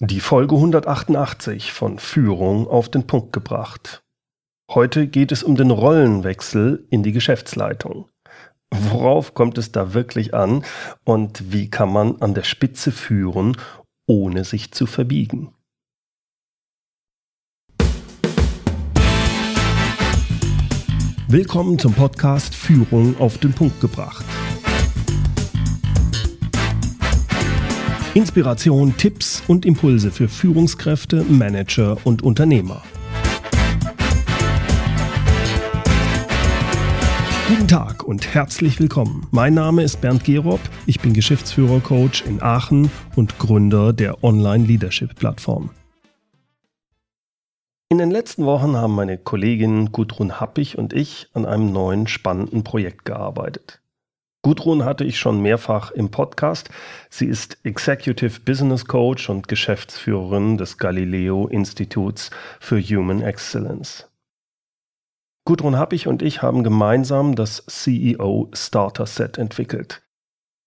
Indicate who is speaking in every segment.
Speaker 1: Die Folge 188 von Führung auf den Punkt gebracht. Heute geht es um den Rollenwechsel in die Geschäftsleitung. Worauf kommt es da wirklich an und wie kann man an der Spitze führen, ohne sich zu verbiegen? Willkommen zum Podcast Führung auf den Punkt gebracht. Inspiration, Tipps und Impulse für Führungskräfte, Manager und Unternehmer. Guten Tag und herzlich willkommen. Mein Name ist Bernd Gerob, ich bin Geschäftsführer-Coach in Aachen und Gründer der Online-Leadership-Plattform. In den letzten Wochen haben meine Kollegin Gudrun Happig und ich an einem neuen spannenden Projekt gearbeitet. Gudrun hatte ich schon mehrfach im Podcast. Sie ist Executive Business Coach und Geschäftsführerin des Galileo Instituts für Human Excellence. Gudrun Happig und ich haben gemeinsam das CEO Starter Set entwickelt.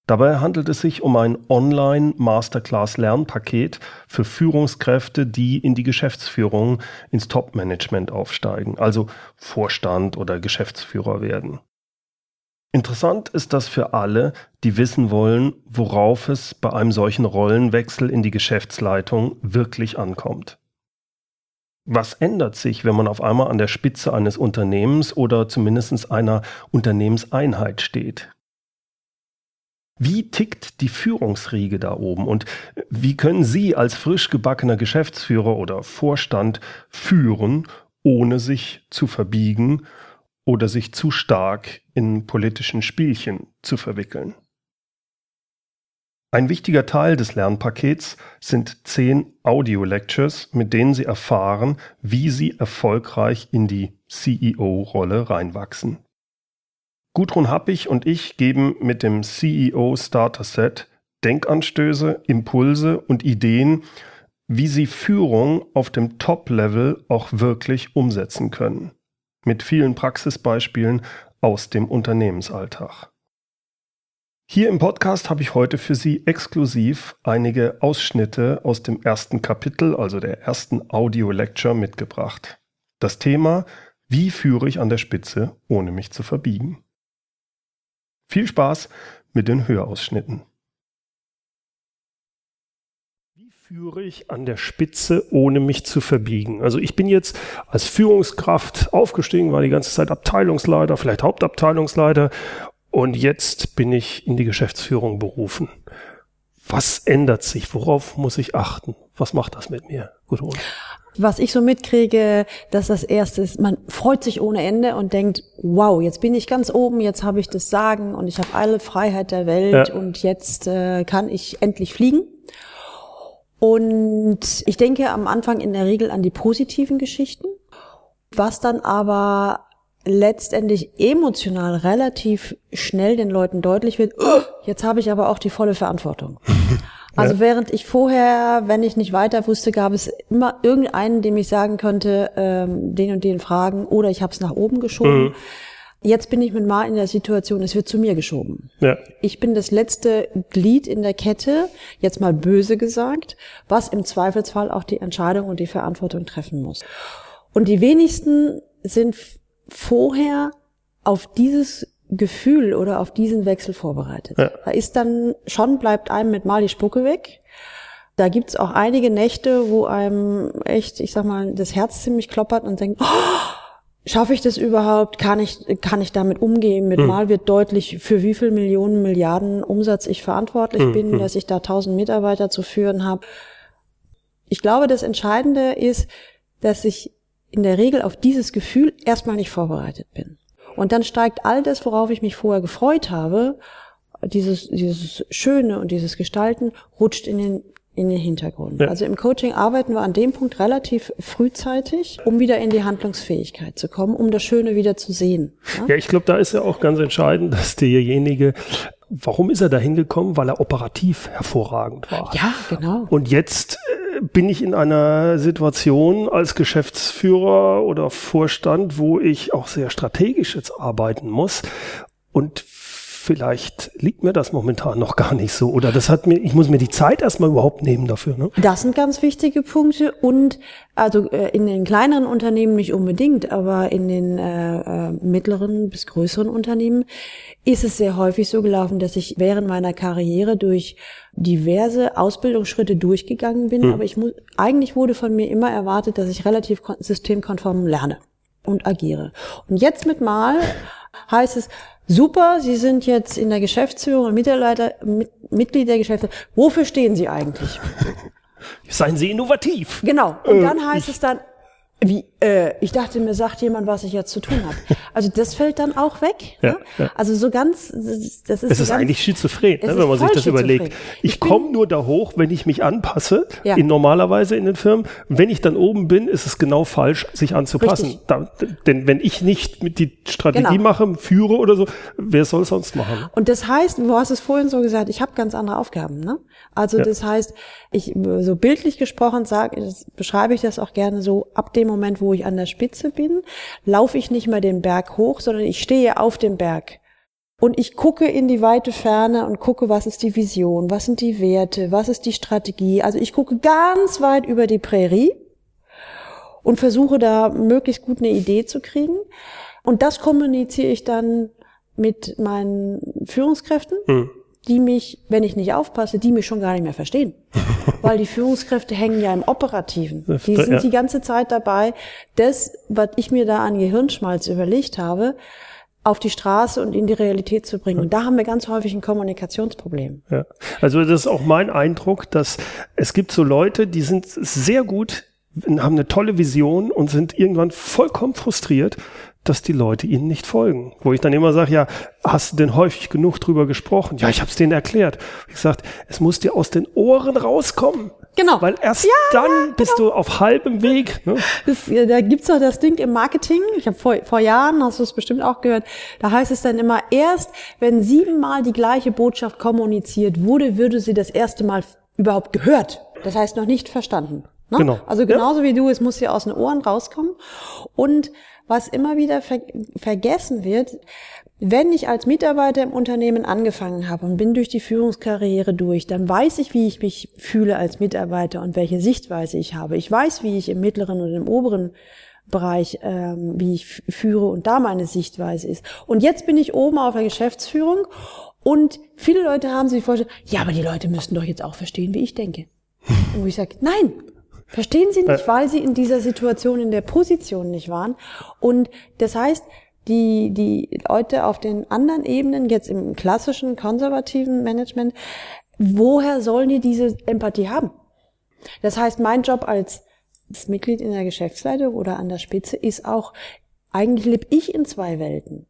Speaker 1: Dabei handelt es sich um ein Online-Masterclass-Lernpaket für Führungskräfte, die in die Geschäftsführung ins Top-Management aufsteigen, also Vorstand oder Geschäftsführer werden. Interessant ist das für alle, die wissen wollen, worauf es bei einem solchen Rollenwechsel in die Geschäftsleitung wirklich ankommt. Was ändert sich, wenn man auf einmal an der Spitze eines Unternehmens oder zumindest einer Unternehmenseinheit steht? Wie tickt die Führungsriege da oben und wie können Sie als frisch gebackener Geschäftsführer oder Vorstand führen, ohne sich zu verbiegen oder sich zu stark in politischen Spielchen zu verwickeln. Ein wichtiger Teil des Lernpakets sind zehn Audio-Lectures, mit denen Sie erfahren, wie Sie erfolgreich in die CEO-Rolle reinwachsen. Gudrun Happig und ich geben mit dem CEO Starter Set Denkanstöße, Impulse und Ideen, wie Sie Führung auf dem Top-Level auch wirklich umsetzen können mit vielen Praxisbeispielen aus dem Unternehmensalltag. Hier im Podcast habe ich heute für Sie exklusiv einige Ausschnitte aus dem ersten Kapitel, also der ersten Audio-Lecture mitgebracht. Das Thema, wie führe ich an der Spitze, ohne mich zu verbiegen. Viel Spaß mit den Hörausschnitten. Führe ich an der Spitze, ohne mich zu verbiegen? Also ich bin jetzt als Führungskraft aufgestiegen, war die ganze Zeit Abteilungsleiter, vielleicht Hauptabteilungsleiter und jetzt bin ich in die Geschäftsführung berufen. Was ändert sich? Worauf muss ich achten? Was macht das mit mir?
Speaker 2: Gudrun? Was ich so mitkriege, dass das erste ist, man freut sich ohne Ende und denkt, wow, jetzt bin ich ganz oben, jetzt habe ich das Sagen und ich habe alle Freiheit der Welt ja. und jetzt äh, kann ich endlich fliegen. Und ich denke am Anfang in der Regel an die positiven Geschichten, was dann aber letztendlich emotional relativ schnell den Leuten deutlich wird, oh, jetzt habe ich aber auch die volle Verantwortung. Also ja. während ich vorher, wenn ich nicht weiter wusste, gab es immer irgendeinen, dem ich sagen könnte, ähm, den und den fragen oder ich habe es nach oben geschoben. Mhm. Jetzt bin ich mit Mar in der Situation, es wird zu mir geschoben. Ja. Ich bin das letzte Glied in der Kette, jetzt mal böse gesagt, was im Zweifelsfall auch die Entscheidung und die Verantwortung treffen muss. Und die wenigsten sind vorher auf dieses Gefühl oder auf diesen Wechsel vorbereitet. Ja. Da ist dann schon, bleibt einem mit mal die Spucke weg. Da gibt's auch einige Nächte, wo einem echt, ich sag mal, das Herz ziemlich kloppert und denkt, oh, schaffe ich das überhaupt? Kann ich, kann ich damit umgehen? Mit hm. Mal wird deutlich, für wie viel Millionen, Milliarden Umsatz ich verantwortlich hm. bin, hm. dass ich da tausend Mitarbeiter zu führen habe. Ich glaube, das Entscheidende ist, dass ich in der Regel auf dieses Gefühl erstmal nicht vorbereitet bin. Und dann steigt all das, worauf ich mich vorher gefreut habe, dieses, dieses Schöne und dieses Gestalten, rutscht in den in den Hintergrund. Ja. Also im Coaching arbeiten wir an dem Punkt relativ frühzeitig, um wieder in die Handlungsfähigkeit zu kommen, um das Schöne wieder zu sehen.
Speaker 1: Ja, ja ich glaube, da ist ja auch ganz entscheidend, dass derjenige Warum ist er da hingekommen? Weil er operativ hervorragend war.
Speaker 2: Ja, genau.
Speaker 1: Und jetzt äh, bin ich in einer Situation als Geschäftsführer oder Vorstand, wo ich auch sehr strategisch jetzt arbeiten muss. Und vielleicht liegt mir das momentan noch gar nicht so oder das hat mir, ich muss mir die Zeit erstmal überhaupt nehmen dafür. Ne?
Speaker 2: Das sind ganz wichtige Punkte und also äh, in den kleineren Unternehmen nicht unbedingt, aber in den äh, äh, mittleren bis größeren Unternehmen ist es sehr häufig so gelaufen, dass ich während meiner Karriere durch diverse Ausbildungsschritte durchgegangen bin, hm. aber ich muss, eigentlich wurde von mir immer erwartet, dass ich relativ systemkonform lerne und agiere. Und jetzt mit Mal heißt es, super, Sie sind jetzt in der Geschäftsführung und Mitarbeiter, mit, Mitglied der Geschäftsführung. Wofür stehen Sie eigentlich?
Speaker 1: Seien Sie innovativ.
Speaker 2: Genau. Und äh, dann heißt es dann, wie, äh, ich dachte, mir sagt jemand, was ich jetzt zu tun habe. Also das fällt dann auch weg. Ja, ne? ja. Also so ganz, das ist.
Speaker 1: Es ist
Speaker 2: ganz,
Speaker 1: eigentlich schizophren, ne, wenn man sich das überlegt. Ich, ich komme nur da hoch, wenn ich mich anpasse, ja. in normalerweise in den Firmen. Wenn ich dann oben bin, ist es genau falsch, sich anzupassen. Da, denn wenn ich nicht mit die Strategie genau. mache, führe oder so, wer soll es sonst machen?
Speaker 2: Und das heißt, du hast es vorhin so gesagt, ich habe ganz andere Aufgaben. Ne? Also das heißt, ich so bildlich gesprochen sage, beschreibe ich das auch gerne so, ab dem Moment, wo ich an der Spitze bin, laufe ich nicht mehr den Berg hoch, sondern ich stehe auf dem Berg. Und ich gucke in die weite Ferne und gucke, was ist die Vision, was sind die Werte, was ist die Strategie. Also ich gucke ganz weit über die Prärie und versuche da möglichst gut eine Idee zu kriegen. Und das kommuniziere ich dann mit meinen Führungskräften. Hm die mich, wenn ich nicht aufpasse, die mich schon gar nicht mehr verstehen. Weil die Führungskräfte hängen ja im Operativen. Die sind ja. die ganze Zeit dabei, das, was ich mir da an Gehirnschmalz überlegt habe, auf die Straße und in die Realität zu bringen. Und da haben wir ganz häufig ein Kommunikationsproblem.
Speaker 1: Ja. Also das ist auch mein Eindruck, dass es gibt so Leute, die sind sehr gut, haben eine tolle Vision und sind irgendwann vollkommen frustriert, dass die Leute ihnen nicht folgen. Wo ich dann immer sage, ja, hast du denn häufig genug drüber gesprochen? Ja, ich habe es denen erklärt. Ich gesagt, es muss dir aus den Ohren rauskommen.
Speaker 2: Genau.
Speaker 1: Weil erst ja, dann ja, bist genau. du auf halbem Weg. Ne?
Speaker 2: Das, da gibt's doch das Ding im Marketing. Ich habe vor, vor Jahren, hast du es bestimmt auch gehört, da heißt es dann immer, erst wenn siebenmal die gleiche Botschaft kommuniziert wurde, würde sie das erste Mal überhaupt gehört. Das heißt noch nicht verstanden. Ne? Genau. Also genauso ja. wie du, es muss dir aus den Ohren rauskommen. Und was immer wieder ver vergessen wird, wenn ich als Mitarbeiter im Unternehmen angefangen habe und bin durch die Führungskarriere durch, dann weiß ich, wie ich mich fühle als Mitarbeiter und welche Sichtweise ich habe. Ich weiß, wie ich im mittleren und im oberen Bereich, ähm, wie ich führe und da meine Sichtweise ist. Und jetzt bin ich oben auf der Geschäftsführung und viele Leute haben sich vorgestellt, ja, aber die Leute müssten doch jetzt auch verstehen, wie ich denke. Und wo ich sage, nein, Verstehen Sie nicht, weil Sie in dieser Situation, in der Position nicht waren. Und das heißt, die, die Leute auf den anderen Ebenen, jetzt im klassischen konservativen Management, woher sollen die diese Empathie haben? Das heißt, mein Job als Mitglied in der Geschäftsleitung oder an der Spitze ist auch, eigentlich lebe ich in zwei Welten.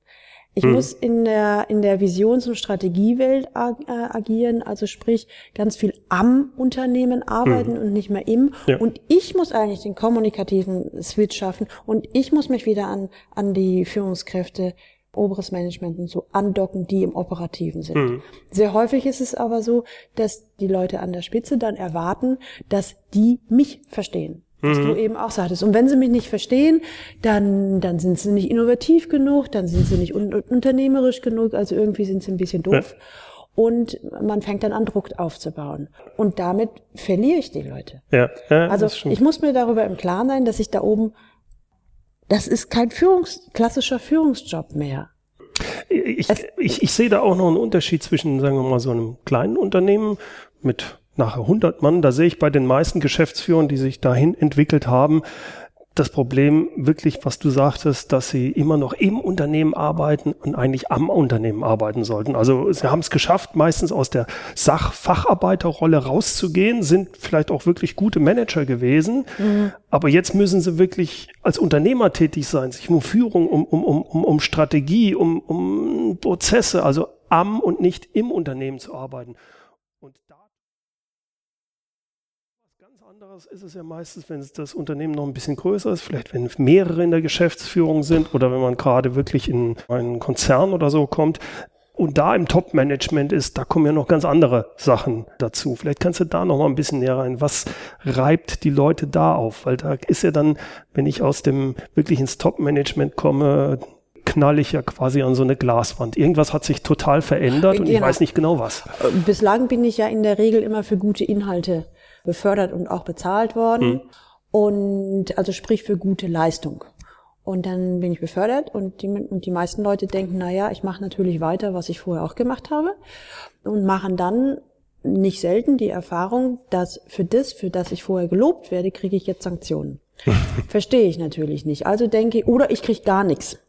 Speaker 2: Ich hm. muss in der, in der Visions- und Strategiewelt ag äh, agieren, also sprich ganz viel am Unternehmen arbeiten hm. und nicht mehr im. Ja. Und ich muss eigentlich den kommunikativen Switch schaffen und ich muss mich wieder an, an die Führungskräfte oberes Management und so andocken, die im Operativen sind. Mhm. Sehr häufig ist es aber so, dass die Leute an der Spitze dann erwarten, dass die mich verstehen was mhm. du eben auch sagtest. Und wenn sie mich nicht verstehen, dann, dann sind sie nicht innovativ genug, dann sind sie nicht un unternehmerisch genug, also irgendwie sind sie ein bisschen doof. Ja. Und man fängt dann an, Druck aufzubauen. Und damit verliere ich die Leute.
Speaker 1: Ja, ja
Speaker 2: also ich muss mir darüber im Klaren sein, dass ich da oben, das ist kein Führungs, klassischer Führungsjob mehr.
Speaker 1: Ich, ich, ich sehe da auch noch einen Unterschied zwischen, sagen wir mal, so einem kleinen Unternehmen mit nachher 100 Mann, da sehe ich bei den meisten Geschäftsführern, die sich dahin entwickelt haben, das Problem wirklich, was du sagtest, dass sie immer noch im Unternehmen arbeiten und eigentlich am Unternehmen arbeiten sollten. Also sie haben es geschafft, meistens aus der Sachfacharbeiterrolle rauszugehen, sind vielleicht auch wirklich gute Manager gewesen, mhm. aber jetzt müssen sie wirklich als Unternehmer tätig sein, sich um Führung, um, um, um, um Strategie, um, um Prozesse, also am und nicht im Unternehmen zu arbeiten. Und da anderes ist es ja meistens, wenn das Unternehmen noch ein bisschen größer ist, vielleicht wenn mehrere in der Geschäftsführung sind oder wenn man gerade wirklich in einen Konzern oder so kommt und da im Top-Management ist, da kommen ja noch ganz andere Sachen dazu. Vielleicht kannst du da noch mal ein bisschen näher rein. Was reibt die Leute da auf? Weil da ist ja dann, wenn ich aus dem wirklich ins Top-Management komme, knall ich ja quasi an so eine Glaswand. Irgendwas hat sich total verändert und genau. ich weiß nicht genau was.
Speaker 2: Äh, bislang bin ich ja in der Regel immer für gute Inhalte befördert und auch bezahlt worden. Hm. Und also sprich für gute Leistung. Und dann bin ich befördert und die, und die meisten Leute denken, na ja, ich mache natürlich weiter, was ich vorher auch gemacht habe und machen dann nicht selten die Erfahrung, dass für das, für das ich vorher gelobt werde, kriege ich jetzt Sanktionen. Verstehe ich natürlich nicht. Also denke ich, oder ich kriege gar nichts.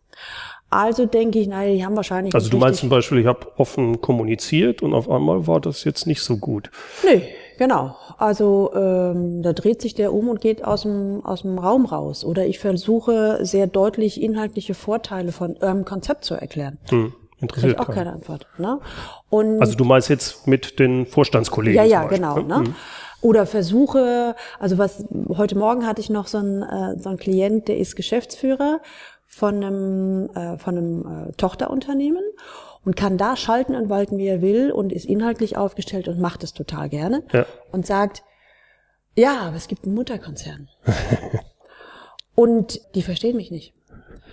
Speaker 2: Also denke ich, naja, die haben wahrscheinlich.
Speaker 1: Also du meinst zum Beispiel, ich habe offen kommuniziert und auf einmal war das jetzt nicht so gut.
Speaker 2: Nee, genau. Also ähm, da dreht sich der um und geht aus dem, aus dem Raum raus. Oder ich versuche sehr deutlich inhaltliche Vorteile von eurem Konzept zu erklären. Hm. Interessiert auch keinen. keine Antwort. Ne?
Speaker 1: Und also du meinst jetzt mit den Vorstandskollegen?
Speaker 2: Ja, ja, genau. Ne? ne? Mhm. Oder Versuche, also was heute Morgen hatte ich noch so einen, äh, so einen Klient, der ist Geschäftsführer von einem, äh, von einem äh, Tochterunternehmen und kann da schalten und walten, wie er will und ist inhaltlich aufgestellt und macht es total gerne ja. und sagt, ja, aber es gibt einen Mutterkonzern. und die verstehen mich nicht.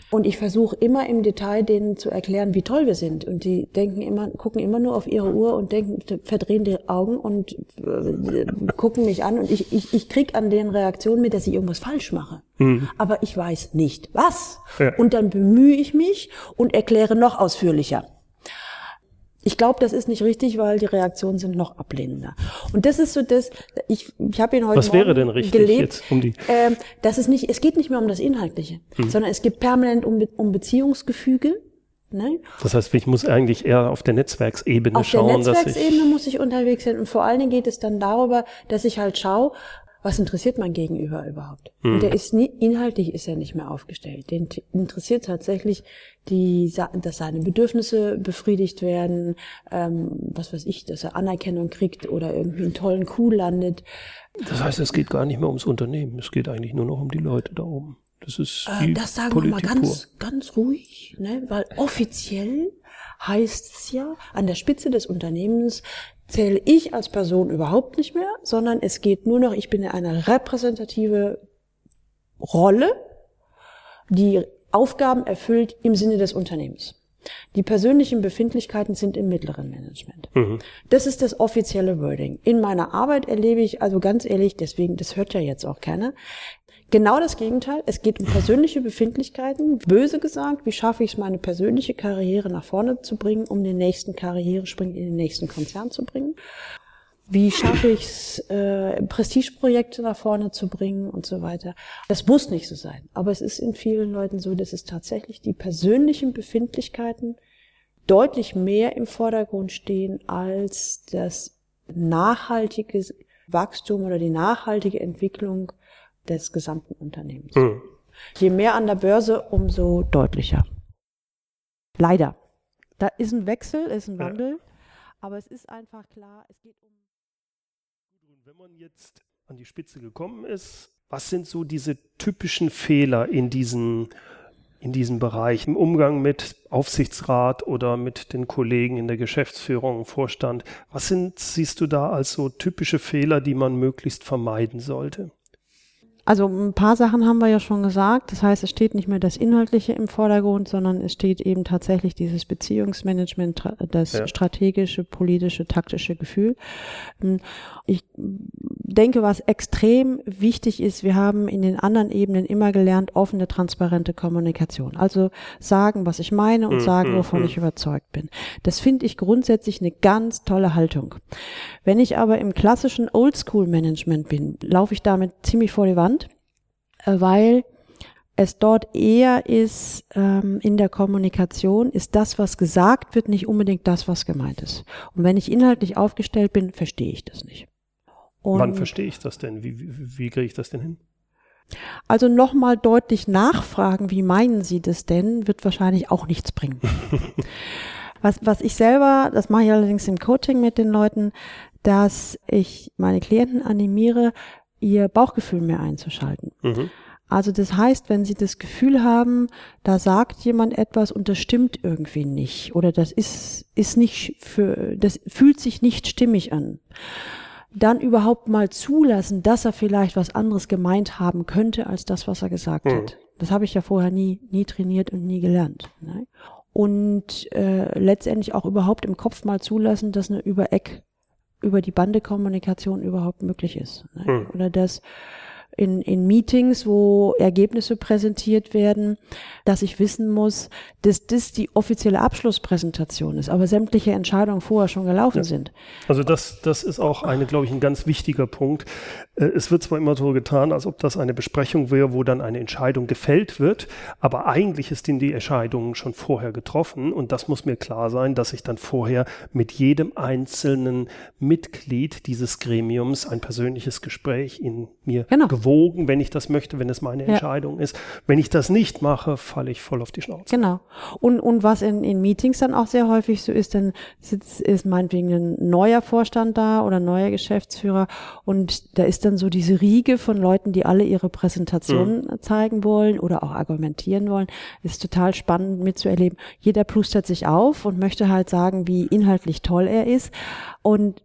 Speaker 2: Und ich versuche immer im Detail denen zu erklären, wie toll wir sind. Und die denken immer, gucken immer nur auf ihre Uhr und denken, verdrehen die Augen und äh, gucken mich an. Und ich, ich, ich krieg an deren Reaktion mit, dass ich irgendwas falsch mache. Mhm. Aber ich weiß nicht was. Ja. Und dann bemühe ich mich und erkläre noch ausführlicher. Ich glaube, das ist nicht richtig, weil die Reaktionen sind noch ablehnender. Und das ist so das, ich, ich habe ihn heute
Speaker 1: Was wäre denn richtig
Speaker 2: gelebt, jetzt um die? Äh, das ist nicht, es geht nicht mehr um das Inhaltliche, hm. sondern es geht permanent um, um Beziehungsgefüge. Ne?
Speaker 1: Das heißt, ich muss eigentlich eher auf der Netzwerksebene auf schauen.
Speaker 2: Auf der Netzwerksebene muss ich unterwegs sein und vor allen Dingen geht es dann darüber, dass ich halt schaue, was interessiert mein Gegenüber überhaupt? Mhm. Und der ist nie, inhaltlich ist er nicht mehr aufgestellt. Den interessiert tatsächlich die, dass seine Bedürfnisse befriedigt werden, ähm, was weiß ich, dass er Anerkennung kriegt oder irgendwie einen tollen Coup landet.
Speaker 1: Das heißt, es geht gar nicht mehr ums Unternehmen, es geht eigentlich nur noch um die Leute da oben. Das ist
Speaker 2: äh, das sagen Politik wir mal ganz, pur. ganz ruhig, ne? weil offiziell heißt es ja, an der Spitze des Unternehmens zähle ich als Person überhaupt nicht mehr, sondern es geht nur noch, ich bin in einer repräsentative Rolle, die Aufgaben erfüllt im Sinne des Unternehmens. Die persönlichen Befindlichkeiten sind im mittleren Management. Mhm. Das ist das offizielle Wording. In meiner Arbeit erlebe ich, also ganz ehrlich, deswegen, das hört ja jetzt auch keiner, Genau das Gegenteil. Es geht um persönliche Befindlichkeiten. Böse gesagt, wie schaffe ich es, meine persönliche Karriere nach vorne zu bringen, um den nächsten Karrierespring in den nächsten Konzern zu bringen? Wie schaffe ich es, äh, Prestigeprojekte nach vorne zu bringen und so weiter? Das muss nicht so sein. Aber es ist in vielen Leuten so, dass es tatsächlich die persönlichen Befindlichkeiten deutlich mehr im Vordergrund stehen als das nachhaltige Wachstum oder die nachhaltige Entwicklung des gesamten Unternehmens. Mhm. Je mehr an der Börse, umso deutlicher. Leider. Da ist ein Wechsel, ist ein Wandel, ja. aber es ist einfach klar, es geht um.
Speaker 1: Wenn man jetzt an die Spitze gekommen ist, was sind so diese typischen Fehler in diesen in diesem Bereich, im Umgang mit Aufsichtsrat oder mit den Kollegen in der Geschäftsführung, Vorstand. Was sind, siehst du da als so typische Fehler, die man möglichst vermeiden sollte?
Speaker 2: Also ein paar Sachen haben wir ja schon gesagt. Das heißt, es steht nicht mehr das Inhaltliche im Vordergrund, sondern es steht eben tatsächlich dieses Beziehungsmanagement, das ja. strategische, politische, taktische Gefühl. Ähm, ich denke, was extrem wichtig ist, wir haben in den anderen Ebenen immer gelernt, offene, transparente Kommunikation. Also sagen, was ich meine und mhm, sagen, mhm, wovon ich überzeugt bin. Das finde ich grundsätzlich eine ganz tolle Haltung. Wenn ich aber im klassischen Oldschool-Management bin, laufe ich damit ziemlich vor die Wand weil es dort eher ist, ähm, in der Kommunikation ist das, was gesagt wird, nicht unbedingt das, was gemeint ist. Und wenn ich inhaltlich aufgestellt bin, verstehe ich das nicht.
Speaker 1: Und Wann verstehe ich das denn? Wie, wie, wie kriege ich das denn hin?
Speaker 2: Also nochmal deutlich nachfragen, wie meinen Sie das denn, wird wahrscheinlich auch nichts bringen. was, was ich selber, das mache ich allerdings im Coaching mit den Leuten, dass ich meine Klienten animiere, ihr Bauchgefühl mehr einzuschalten. Mhm. Also das heißt, wenn Sie das Gefühl haben, da sagt jemand etwas und das stimmt irgendwie nicht oder das ist, ist nicht für, das fühlt sich nicht stimmig an, dann überhaupt mal zulassen, dass er vielleicht was anderes gemeint haben könnte als das, was er gesagt mhm. hat. Das habe ich ja vorher nie, nie trainiert und nie gelernt. Ne? Und äh, letztendlich auch überhaupt im Kopf mal zulassen, dass eine über Eck, über die Bande Kommunikation überhaupt möglich ist. Ne? Hm. Oder dass in, in Meetings, wo Ergebnisse präsentiert werden, dass ich wissen muss, dass das die offizielle Abschlusspräsentation ist, aber sämtliche Entscheidungen vorher schon gelaufen ja. sind.
Speaker 1: Also das, das ist auch eine, glaube ich, ein ganz wichtiger Punkt. Äh, es wird zwar immer so getan, als ob das eine Besprechung wäre, wo dann eine Entscheidung gefällt wird, aber eigentlich ist in die Entscheidung schon vorher getroffen und das muss mir klar sein, dass ich dann vorher mit jedem einzelnen Mitglied dieses Gremiums ein persönliches Gespräch in mir genau gewogen, wenn ich das möchte, wenn es meine ja. Entscheidung ist. Wenn ich das nicht mache, falle ich voll auf die Schnauze.
Speaker 2: Genau. Und, und was in, in Meetings dann auch sehr häufig so ist, dann sitzt, ist meinetwegen ein neuer Vorstand da oder ein neuer Geschäftsführer und da ist dann so diese Riege von Leuten, die alle ihre Präsentationen mhm. zeigen wollen oder auch argumentieren wollen. Ist total spannend mitzuerleben. Jeder plustert sich auf und möchte halt sagen, wie inhaltlich toll er ist. Und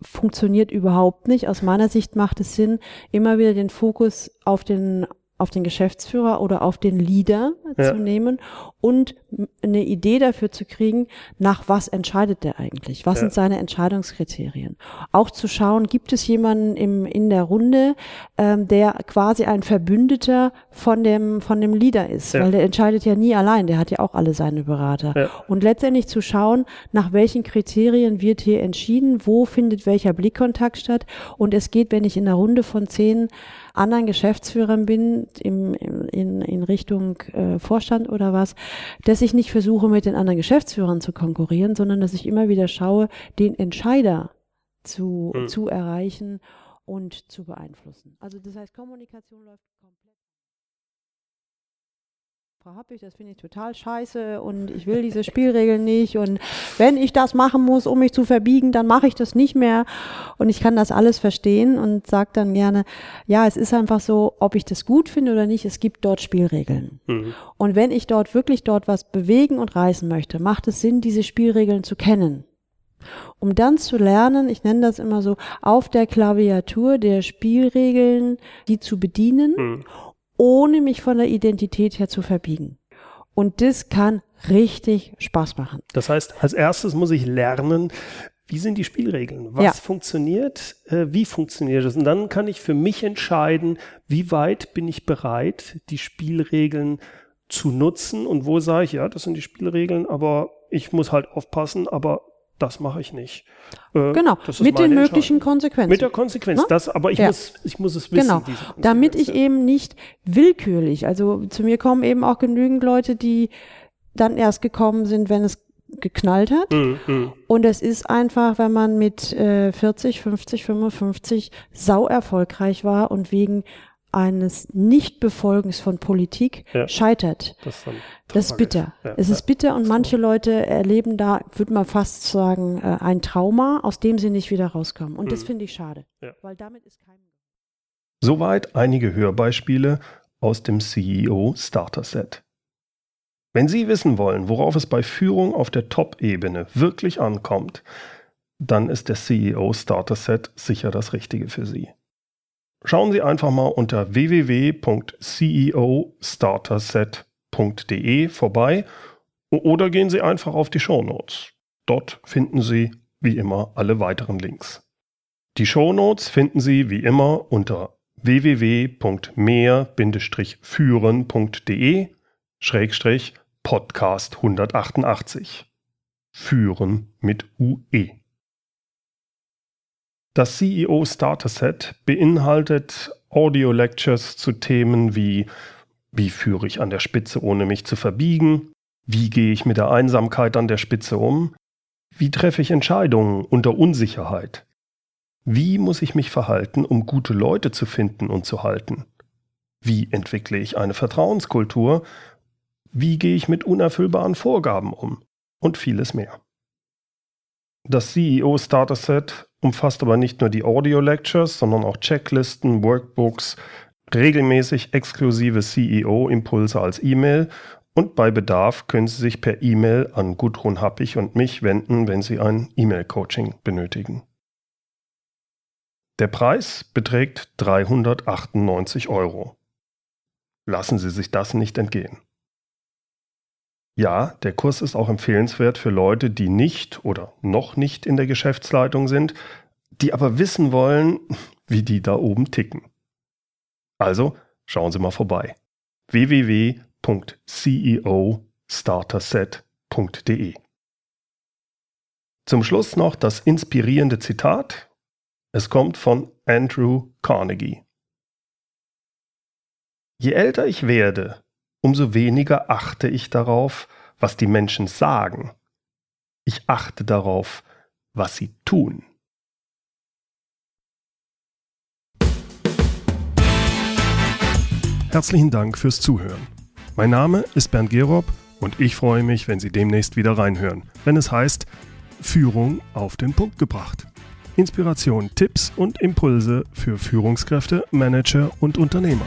Speaker 2: funktioniert überhaupt nicht. Aus meiner Sicht macht es Sinn, immer wieder den Fokus auf den auf den Geschäftsführer oder auf den Leader ja. zu nehmen und eine Idee dafür zu kriegen, nach was entscheidet der eigentlich? Was ja. sind seine Entscheidungskriterien? Auch zu schauen, gibt es jemanden im, in der Runde, ähm, der quasi ein Verbündeter von dem, von dem Leader ist? Ja. Weil der entscheidet ja nie allein, der hat ja auch alle seine Berater. Und letztendlich zu schauen, nach welchen Kriterien wird hier entschieden, wo findet welcher Blickkontakt statt. Und es geht, wenn ich in einer Runde von zehn anderen Geschäftsführern bin, im, in, in Richtung äh, Vorstand oder was, dass ich nicht versuche, mit den anderen Geschäftsführern zu konkurrieren, sondern dass ich immer wieder schaue, den Entscheider zu, mhm. zu erreichen und zu beeinflussen. Also das heißt, Kommunikation läuft komplett. Frau Happig, das finde ich total scheiße und ich will diese Spielregeln nicht und wenn ich das machen muss, um mich zu verbiegen, dann mache ich das nicht mehr und ich kann das alles verstehen und sage dann gerne, ja, es ist einfach so, ob ich das gut finde oder nicht, es gibt dort Spielregeln. Mhm. Und wenn ich dort wirklich dort was bewegen und reißen möchte, macht es Sinn, diese Spielregeln zu kennen um dann zu lernen, ich nenne das immer so, auf der Klaviatur der Spielregeln, die zu bedienen mhm ohne mich von der Identität her zu verbiegen. Und das kann richtig Spaß machen.
Speaker 1: Das heißt, als erstes muss ich lernen, wie sind die Spielregeln? Was ja. funktioniert? Äh, wie funktioniert es? Und dann kann ich für mich entscheiden, wie weit bin ich bereit, die Spielregeln zu nutzen und wo sage ich, ja, das sind die Spielregeln, aber ich muss halt aufpassen, aber das mache ich nicht.
Speaker 2: Äh, genau, mit den möglichen Konsequenzen.
Speaker 1: Mit der Konsequenz, Na? das, aber ich, ja. muss, ich muss es wissen.
Speaker 2: Genau, damit ich eben nicht willkürlich, also zu mir kommen eben auch genügend Leute, die dann erst gekommen sind, wenn es geknallt hat. Mm, mm. Und es ist einfach, wenn man mit äh, 40, 50, 55 sau erfolgreich war und wegen eines Nichtbefolgens von Politik ja. scheitert. Das, das ist bitter. Ja. Es ist bitter und manche Leute erleben da, würde man fast sagen, äh, ein Trauma, aus dem sie nicht wieder rauskommen. Und mhm. das finde ich schade. Ja. Weil damit ist kein.
Speaker 1: Soweit einige Hörbeispiele aus dem CEO Starter Set. Wenn Sie wissen wollen, worauf es bei Führung auf der Top-Ebene wirklich ankommt, dann ist der CEO Starter Set sicher das Richtige für Sie. Schauen Sie einfach mal unter www.ceostarterset.de vorbei oder gehen Sie einfach auf die Shownotes. Dort finden Sie wie immer alle weiteren Links. Die Shownotes finden Sie wie immer unter www.mehr-führen.de Schrägstrich Podcast 188. Führen mit UE. Das CEO Starter Set beinhaltet Audio-Lectures zu Themen wie Wie führe ich an der Spitze, ohne mich zu verbiegen? Wie gehe ich mit der Einsamkeit an der Spitze um? Wie treffe ich Entscheidungen unter Unsicherheit? Wie muss ich mich verhalten, um gute Leute zu finden und zu halten? Wie entwickle ich eine Vertrauenskultur? Wie gehe ich mit unerfüllbaren Vorgaben um? Und vieles mehr. Das CEO Starter Set umfasst aber nicht nur die Audio Lectures, sondern auch Checklisten, Workbooks, regelmäßig exklusive CEO-Impulse als E-Mail und bei Bedarf können Sie sich per E-Mail an Gudrun Happig und mich wenden, wenn Sie ein E-Mail-Coaching benötigen. Der Preis beträgt 398 Euro. Lassen Sie sich das nicht entgehen. Ja, der Kurs ist auch empfehlenswert für Leute, die nicht oder noch nicht in der Geschäftsleitung sind, die aber wissen wollen, wie die da oben ticken. Also schauen Sie mal vorbei. www.ceostarterset.de Zum Schluss noch das inspirierende Zitat. Es kommt von Andrew Carnegie. Je älter ich werde, umso weniger achte ich darauf, was die Menschen sagen. Ich achte darauf, was sie tun. Herzlichen Dank fürs Zuhören. Mein Name ist Bernd Gerob und ich freue mich, wenn Sie demnächst wieder reinhören, wenn es heißt Führung auf den Punkt gebracht. Inspiration, Tipps und Impulse für Führungskräfte, Manager und Unternehmer.